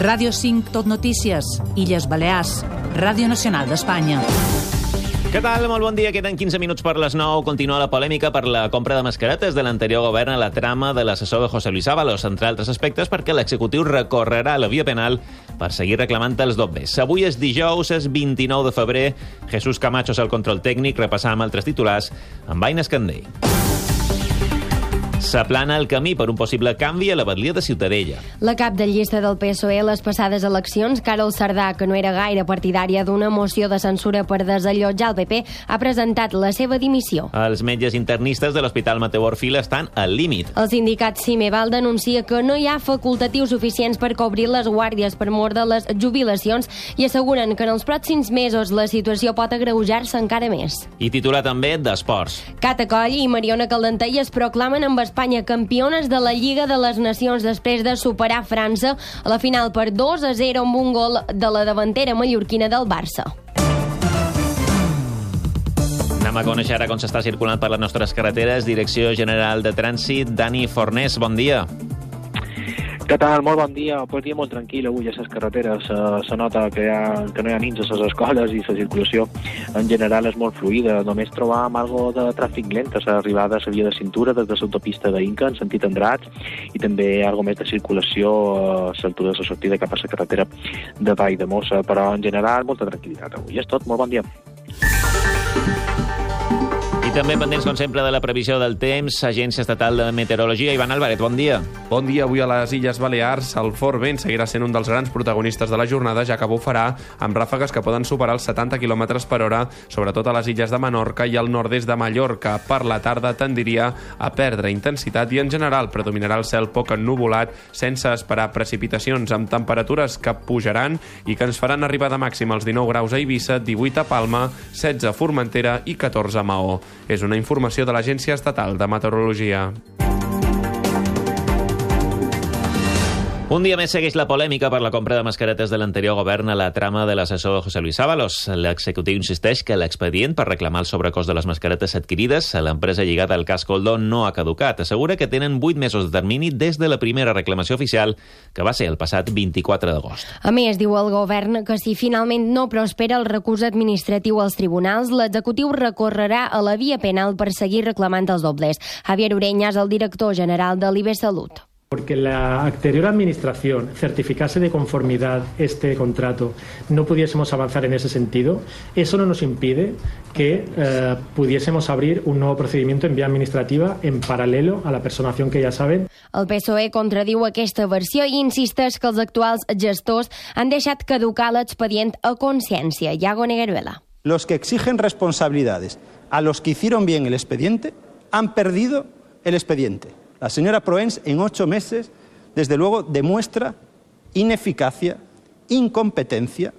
Ràdio 5 Tot Notícies, Illes Balears, Ràdio Nacional d'Espanya. Què tal? Molt bon dia. Queden 15 minuts per les 9. Continua la polèmica per la compra de mascaretes de l'anterior govern a la trama de l'assessor de José Luis Ábalos, entre altres aspectes perquè l'executiu recorrerà a la via penal per seguir reclamant els dobles. Avui és dijous, és 29 de febrer. Jesús Camacho és el control tècnic, repassant amb altres titulars amb Aina Escandell. S'aplana el camí per un possible canvi a la batllia de Ciutadella. La cap de llista del PSOE a les passades eleccions, Carol Sardà, que no era gaire partidària d'una moció de censura per desallotjar el PP, ha presentat la seva dimissió. Els metges internistes de l'Hospital Mateu Orfila estan al límit. El sindicat Cimeval denuncia que no hi ha facultatius suficients per cobrir les guàrdies per mort de les jubilacions i asseguren que en els pròxims mesos la situació pot agreujar-se encara més. I titular també d'esports. Cata Coll i Mariona Caldentei es proclamen amb Espanya campiones de la Lliga de les Nacions després de superar França a la final per 2 a 0 amb un gol de la davantera mallorquina del Barça. Anem a conèixer ara com s'està circulant per les nostres carreteres. Direcció General de Trànsit, Dani Fornés, bon dia. Què tal? Molt bon dia. Pues dia molt tranquil avui a les carreteres. Uh, se nota que, ha, que no hi ha nins a les escoles i la circulació en general és molt fluida. Només trobàvem algo de tràfic lent a l'arribada a la via de cintura des de l'autopista d'Inca en sentit Andrats i també algo més de circulació a l'altura de la sortida cap a la carretera de Vall de Mossa. Però en general molta tranquil·litat avui. És tot. Molt bon dia. També pendents, com sempre, de la previsió del temps, Agència Estatal de Meteorologia. Ivan Álvarez, bon dia. Bon dia. Avui a les Illes Balears, el fort vent seguirà sent un dels grans protagonistes de la jornada, ja que bufarà amb ràfegues que poden superar els 70 km per hora, sobretot a les illes de Menorca i al nord-est de Mallorca. Per la tarda tendiria a perdre intensitat i, en general, predominarà el cel poc ennuvolat, sense esperar precipitacions, amb temperatures que pujaran i que ens faran arribar de màxim als 19 graus a Eivissa, 18 a Palma, 16 a Formentera i 14 a Maó. És una informació de l'Agència Estatal de Meteorologia. Un dia més segueix la polèmica per la compra de mascaretes de l'anterior govern a la trama de l'assessor José Luis Ábalos. L'executiu insisteix que l'expedient per reclamar el sobrecost de les mascaretes adquirides a l'empresa lligada al cas Coldó no ha caducat. Assegura que tenen 8 mesos de termini des de la primera reclamació oficial, que va ser el passat 24 d'agost. A més, diu el govern que si finalment no prospera el recurs administratiu als tribunals, l'executiu recorrerà a la via penal per seguir reclamant els doblers. Javier Ureñas, el director general de l'IBE Salut. Porque la anterior administración certificase de conformidad este contrato, no pudiésemos avanzar en ese sentido, eso no nos impide que eh, pudiésemos abrir un nuevo procedimiento en vía administrativa en paralelo a la personación que ya saben. El PSOE contradiu aquesta versió i insisteix que els actuals gestors han deixat caducar l'expedient a consciència. Iago Negueruela. Los que exigen responsabilidades a los que hicieron bien el expediente han perdido el expediente. La señora Proens, en ocho meses, desde luego, demuestra ineficacia, incompetencia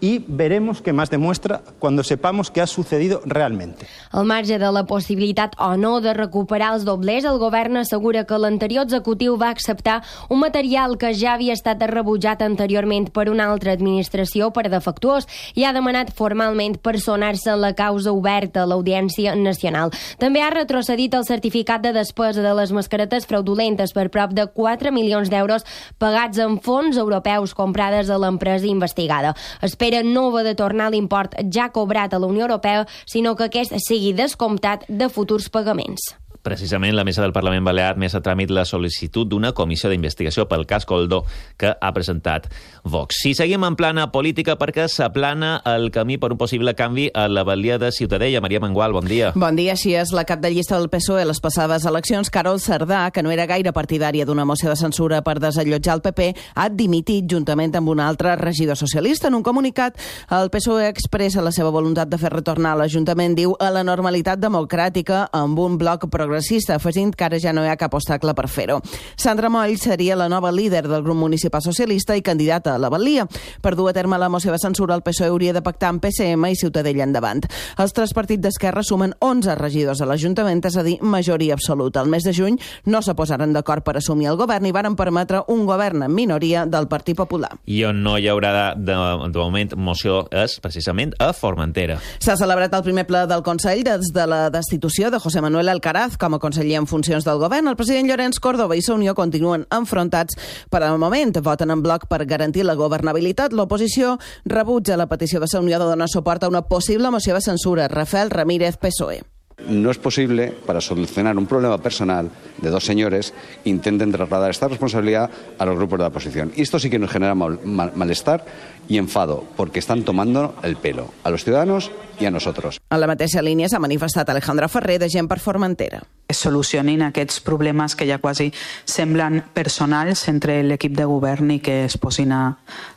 y veremos qué más demuestra cuando sepamos qué ha sucedido realmente. Al marge de la possibilitat o no de recuperar els doblers, el govern assegura que l'anterior executiu va acceptar un material que ja havia estat rebutjat anteriorment per una altra administració per defectuós i ha demanat formalment personar-se en la causa oberta a l'Audiència Nacional. També ha retrocedit el certificat de despesa de les mascaretes fraudulentes per prop de 4 milions d'euros pagats en fons europeus comprades a l'empresa investigada. Espera no va de tornar l'import ja cobrat a la Unió Europea, sinó que aquest sigui descomptat de futurs pagaments. Precisament, la Mesa del Parlament Balear més a tràmit la sol·licitud d'una comissió d'investigació pel cas Coldó que ha presentat Vox. Si seguim en plana política perquè s'aplana el camí per un possible canvi a la balia de Ciutadella. Maria Mangual, bon dia. Bon dia. Així és la cap de llista del PSOE a les passades eleccions, Carol Cerdà, que no era gaire partidària d'una moció de censura per desallotjar el PP, ha dimitit juntament amb un altre regidor socialista. En un comunicat, el PSOE expressa la seva voluntat de fer retornar l'Ajuntament, diu, a la normalitat democràtica amb un bloc progressista progressista, afegint que ara ja no hi ha cap obstacle per fer-ho. Sandra Moll seria la nova líder del grup municipal socialista i candidata a la Balia. Per dur a terme la moció de censura, el PSOE hauria de pactar amb PSM i Ciutadella endavant. Els tres partits d'Esquerra sumen 11 regidors a l'Ajuntament, és a dir, majoria absoluta. El mes de juny no se posaren d'acord per assumir el govern i varen permetre un govern en minoria del Partit Popular. I on no hi haurà de, de moment moció és precisament a Formentera. S'ha celebrat el primer ple del Consell des de la destitució de José Manuel Alcaraz com com a conseller en funcions del govern. El president Llorenç Córdoba i Sa Unió continuen enfrontats per al moment. Voten en bloc per garantir la governabilitat. L'oposició rebutja la petició de Sa Unió de donar suport a una possible moció de censura. Rafael Ramírez, PSOE. No es posible, para solucionar un problema personal de dos señores, intenten trasladar esta responsabilidad a los grupos de la oposición. Y esto sí que nos genera mal, mal, malestar y enfado, porque están tomando el pelo a los ciudadanos y a nosotros. En la mateixa línia s'ha manifestat Alejandra Ferrer de Gent per Formentera. Es solucionin aquests problemes que ja quasi semblen personals entre l'equip de govern i que es posin a,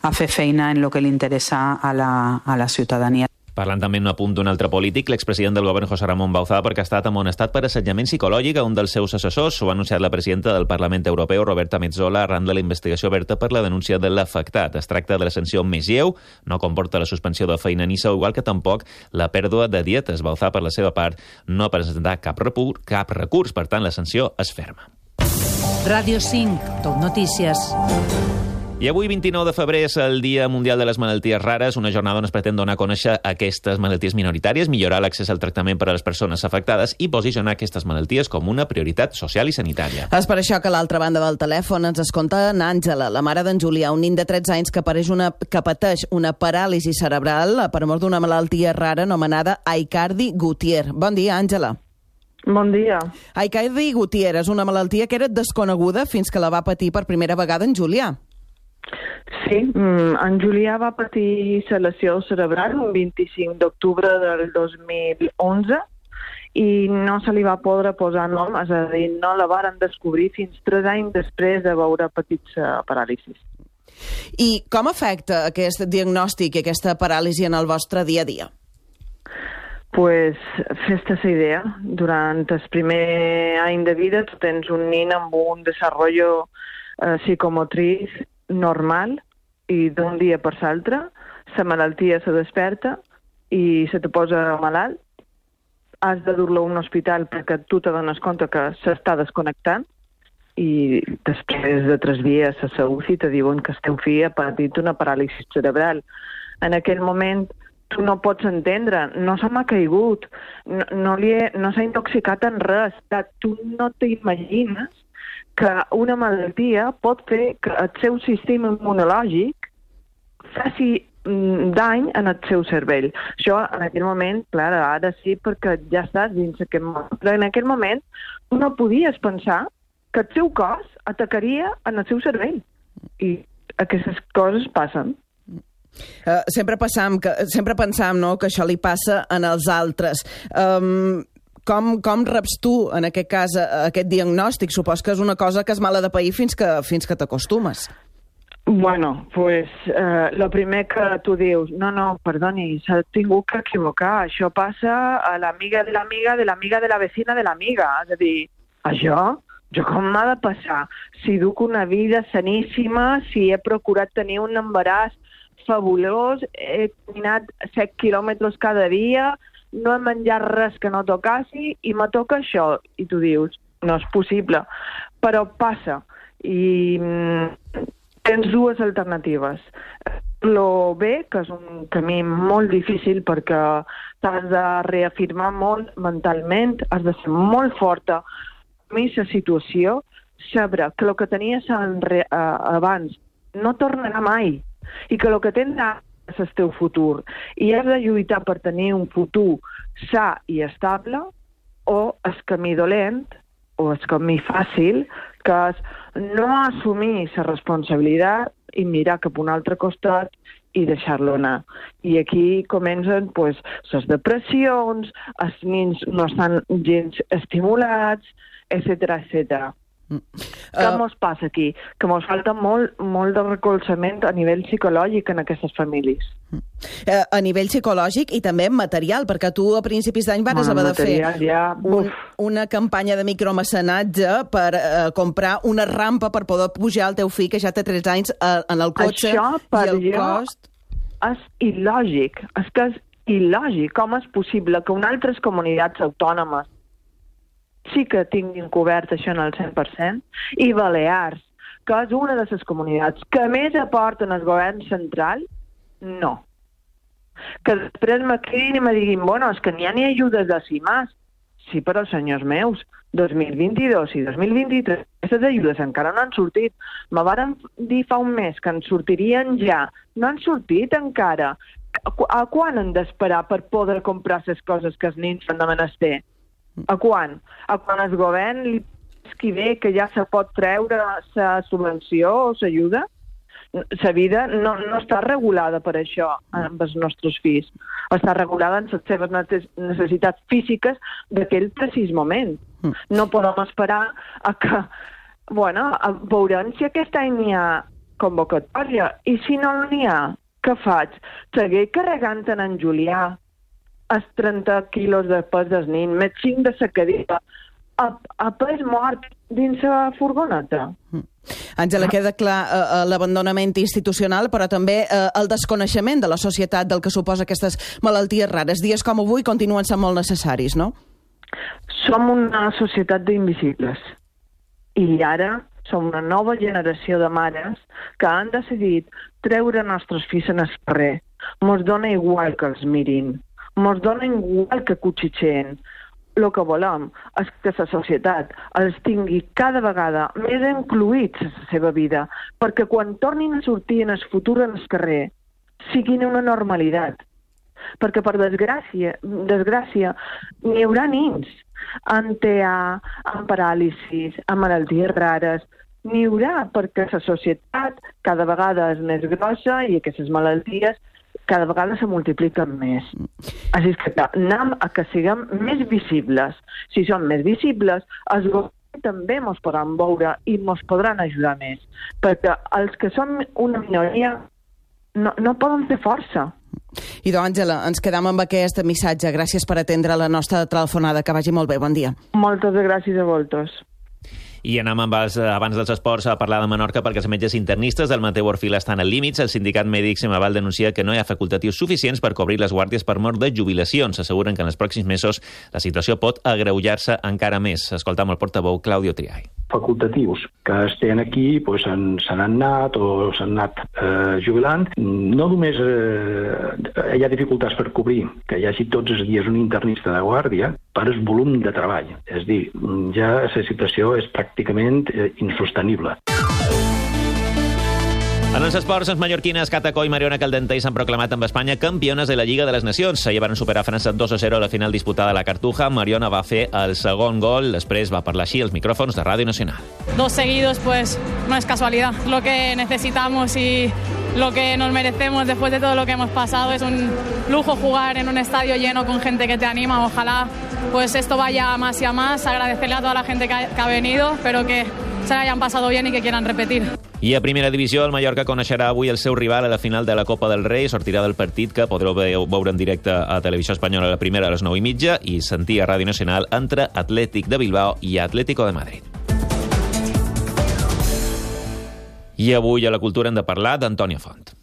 a fer feina en el que li interessa a la, a la ciutadania. Parlant també en un apunt d'un altre polític, l'expresident del govern José Ramon Bauzá perquè ha estat amonestat per assetjament psicològic a un dels seus assessors. Ho ha anunciat la presidenta del Parlament Europeu, Roberta Metzola, arran de la investigació oberta per la denúncia de l'afectat. Es tracta de la sanció més lleu, no comporta la suspensió de feina ni sou, igual que tampoc la pèrdua de dietes. Bauzá, per la seva part, no ha presentat cap, repur, cap recurs, per tant, la sanció és ferma. Ràdio 5, Tot Notícies. I avui, 29 de febrer, és el Dia Mundial de les Malalties Rares, una jornada on es pretén donar a conèixer aquestes malalties minoritàries, millorar l'accés al tractament per a les persones afectades i posicionar aquestes malalties com una prioritat social i sanitària. És per això que a l'altra banda del telèfon ens escolta Àngela, la mare d'en Julià, un nin de 13 anys que, apareix una, que pateix una paràlisi cerebral per mort d'una malaltia rara anomenada Aicardi Gutier. Bon dia, Àngela. Bon dia. Aicardi Gutier és una malaltia que era desconeguda fins que la va patir per primera vegada en Julià. Sí, mm, en Julià va patir selecció cerebral un 25 d'octubre del 2011 i no se li va poder posar nom, és a dir, no la varen descobrir fins tres anys després de veure petits uh, paràlisis. I com afecta aquest diagnòstic i aquesta paràlisi en el vostre dia a dia? Pues fes-te la idea, durant el primer any de vida tu tens un nin amb un desenvolupament eh, psicomotriç normal i d'un dia per l'altre la malaltia se desperta i se te posa malalt, has de dur-lo a un hospital perquè tu te dones compte que s'està desconnectant i després de tres dies a la UCI te diuen que el teu fill ha patit una paràlisi cerebral. En aquell moment tu no pots entendre, no se m'ha caigut, no, no, li he, no s'ha intoxicat en res, tu no t'imagines que una malaltia pot fer que el seu sistema immunològic faci mm, dany en el seu cervell. Això en aquell moment, clar, ara sí, perquè ja estàs dins aquest món. Però en aquell moment no podies pensar que el seu cos atacaria en el seu cervell. I aquestes coses passen. Uh, sempre passam que sempre pensam no, que això li passa en els altres. Um, com, com reps tu, en aquest cas, aquest diagnòstic? Supos que és una cosa que és mala de pair fins que, fins que t'acostumes. Bueno, pues eh, lo primer que tu dius, no, no, perdoni, s'ha tingut que equivocar. Això passa a l'amiga de l'amiga de l'amiga de la vecina de l'amiga. És a dir, això, jo com m'ha de passar? Si duc una vida saníssima, si he procurat tenir un embaràs fabulós, he caminat 7 quilòmetres cada dia, no he menjat res que no tocassi i me toca això. I tu dius, no és possible. Però passa. I mm, tens dues alternatives. Lo bé, que és un camí molt difícil perquè t'has de reafirmar molt mentalment, has de ser molt forta. Mi la situació, saber que el que tenies abans no tornarà mai i que el que tens ara és el teu futur i has de lluitar per tenir un futur sa i estable o el camí dolent o el camí fàcil que és no assumir la responsabilitat i mirar cap a un altre costat i deixar-lo anar. I aquí comencen pues, les depressions, els nins no estan gens estimulats, etc etc. Què uh, mos passa aquí? Que mos falta molt, molt de recolzament a nivell psicològic en aquestes famílies. Uh, a nivell psicològic i també material, perquè tu a principis d'any vas haver de fer ja, un, una campanya de micromecenatge per uh, comprar una rampa per poder pujar el teu fill, que ja té 3 anys, uh, en el cotxe Això, per i el jo, cost... és il·lògic. És que és il·lògic. Com és possible que en altres comunitats autònomes sí que tinguin cobert això en el 100%, i Balears, que és una de les comunitats que més aporten al govern central, no. Que després me cridin i me diguin, bueno, és que n'hi ha ni ajudes de CIMAS. Sí, però, senyors meus, 2022 i 2023, aquestes ajudes encara no han sortit. Me varen dir fa un mes que en sortirien ja. No han sortit encara. A, quan han d'esperar per poder comprar les coses que els nins han de menester? A quan? A quan el govern li qui ve que ja se pot treure la subvenció o s'ajuda? la vida no, no està regulada per això amb els nostres fills. Està regulada en les seves necessitats físiques d'aquell precís moment. Mm. No podem esperar a que... Bueno, veurem si aquest any n'hi ha convocatòria i si no n'hi ha, què faig? Seguir carregant en en Julià els 30 quilos de pes del nin, més 5 de la cadira, a, a pes mort dins la furgoneta. Mm. Àngela, queda clar eh, eh, l'abandonament institucional, però també eh, el desconeixement de la societat del que suposa aquestes malalties rares. Dies com avui continuen sent molt necessaris, no? Som una societat d'invisibles. I ara som una nova generació de mares que han decidit treure nostres fills en el carrer. Mos dona igual que els mirin. Mos dona igual que cuchitxen el que volem és que la societat els tingui cada vegada més incluïts en la seva vida, perquè quan tornin a sortir en el futur en el carrer siguin una normalitat. Perquè, per desgràcia, desgràcia n'hi haurà nins amb TEA, amb paràlisis, amb malalties rares, n'hi haurà perquè la societat cada vegada és més grossa i aquestes malalties cada vegada se multipliquen més. Així que anem a que siguem més visibles. Si som més visibles, els també ens podran veure i ens podran ajudar més, perquè els que som una minoria no, no poden fer força. I doncs, Àngela, ens quedam amb aquest missatge. Gràcies per atendre la nostra telefonada. Que vagi molt bé. Bon dia. Moltes gràcies a vosaltres. I anem amb els, eh, abans dels esports a parlar de Menorca perquè els metges internistes del Mateu Orfila estan al límits. El sindicat mèdic Semaval denuncia que no hi ha facultatius suficients per cobrir les guàrdies per mort de jubilacions. Asseguren que en els pròxims mesos la situació pot agreujar-se encara més. Escoltam el portaveu Claudio Triay facultatius que estan aquí doncs, se n'han anat o s'han anat eh, jubilant. No només eh, hi ha dificultats per cobrir que hi hagi tots els dies un internista de guàrdia per el volum de treball. És dir, ja la situació és pràcticament eh, insostenible. En els esports, les mallorquines Catacó i Mariona Caldentei s'han proclamat amb Espanya campiones de la Lliga de les Nacions. Ahir van superar França 2 a 0 a la final disputada a la Cartuja. Mariona va fer el segon gol, després va parlar així als micròfons de Ràdio Nacional. Dos seguidos, pues no es casualidad. Lo que necesitamos y lo que nos merecemos después de todo lo que hemos pasado. Es un lujo jugar en un estadio lleno con gente que te anima. Ojalá pues esto vaya más y a más. Agradecerle a toda la gente que ha, que ha venido, pero que se hayan pasado bien y que quieran repetir. I a primera divisió, el Mallorca coneixerà avui el seu rival a la final de la Copa del Rei. Sortirà del partit que podreu veure en directe a Televisió Espanyola a la primera a les 9 i mitja i sentir a Ràdio Nacional entre Atlètic de Bilbao i Atlético de Madrid. I avui a la cultura hem de parlar d'Antònia Font.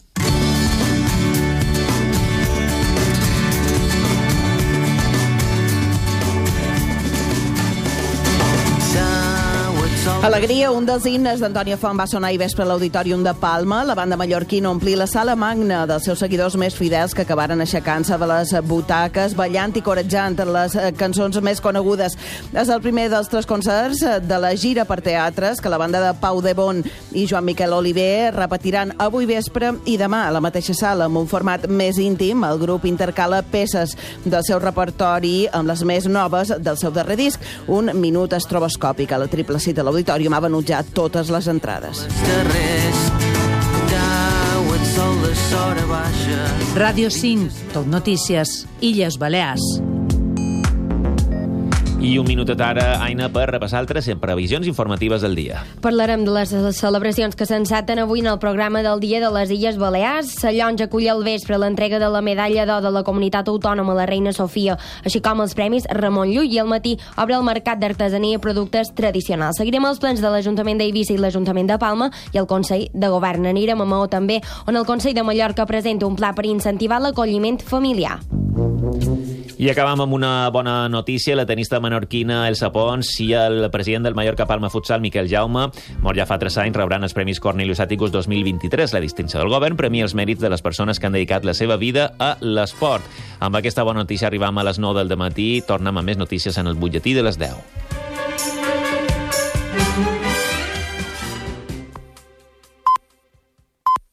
Alegria, un dels himnes d'Antònia Font va sonar i vespre a l'Auditorium de Palma. La banda mallorquina omplir la sala magna dels seus seguidors més fidels que acabaren aixecant-se de les butaques, ballant i corejant les eh, cançons més conegudes. És el primer dels tres concerts eh, de la gira per teatres que la banda de Pau de Bon i Joan Miquel Oliver repetiran avui vespre i demà a la mateixa sala amb un format més íntim. El grup intercala peces del seu repertori amb les més noves del seu darrer disc, un minut estroboscòpic a la triple cita a l'Auditorium l'auditori m'ha venut ja totes les entrades. Ràdio 5, Tot Notícies, Illes Balears. I un minutet ara, Aina, per repassar altres previsions informatives del dia. Parlarem de les celebracions que s'enceten avui en el programa del Dia de les Illes Balears. Sallons acull al vespre l'entrega de la medalla d'or de la comunitat autònoma la Reina Sofia, així com els premis Ramon Llull i al matí obre el mercat d'artesania i productes tradicionals. Seguirem els plans de l'Ajuntament d'Eivissa i l'Ajuntament de Palma i el Consell de Govern. Anirem a Maó també, on el Consell de Mallorca presenta un pla per incentivar l'acolliment familiar. I acabam amb una bona notícia. La tenista menorquina Elsa Pons i el president del Mallorca Palma Futsal, Miquel Jaume, mort ja fa tres anys, rebran els Premis Cornelius Atticus 2023. La distinció del govern premia els mèrits de les persones que han dedicat la seva vida a l'esport. Amb aquesta bona notícia arribam a les 9 del matí. Tornem amb més notícies en el butlletí de les 10.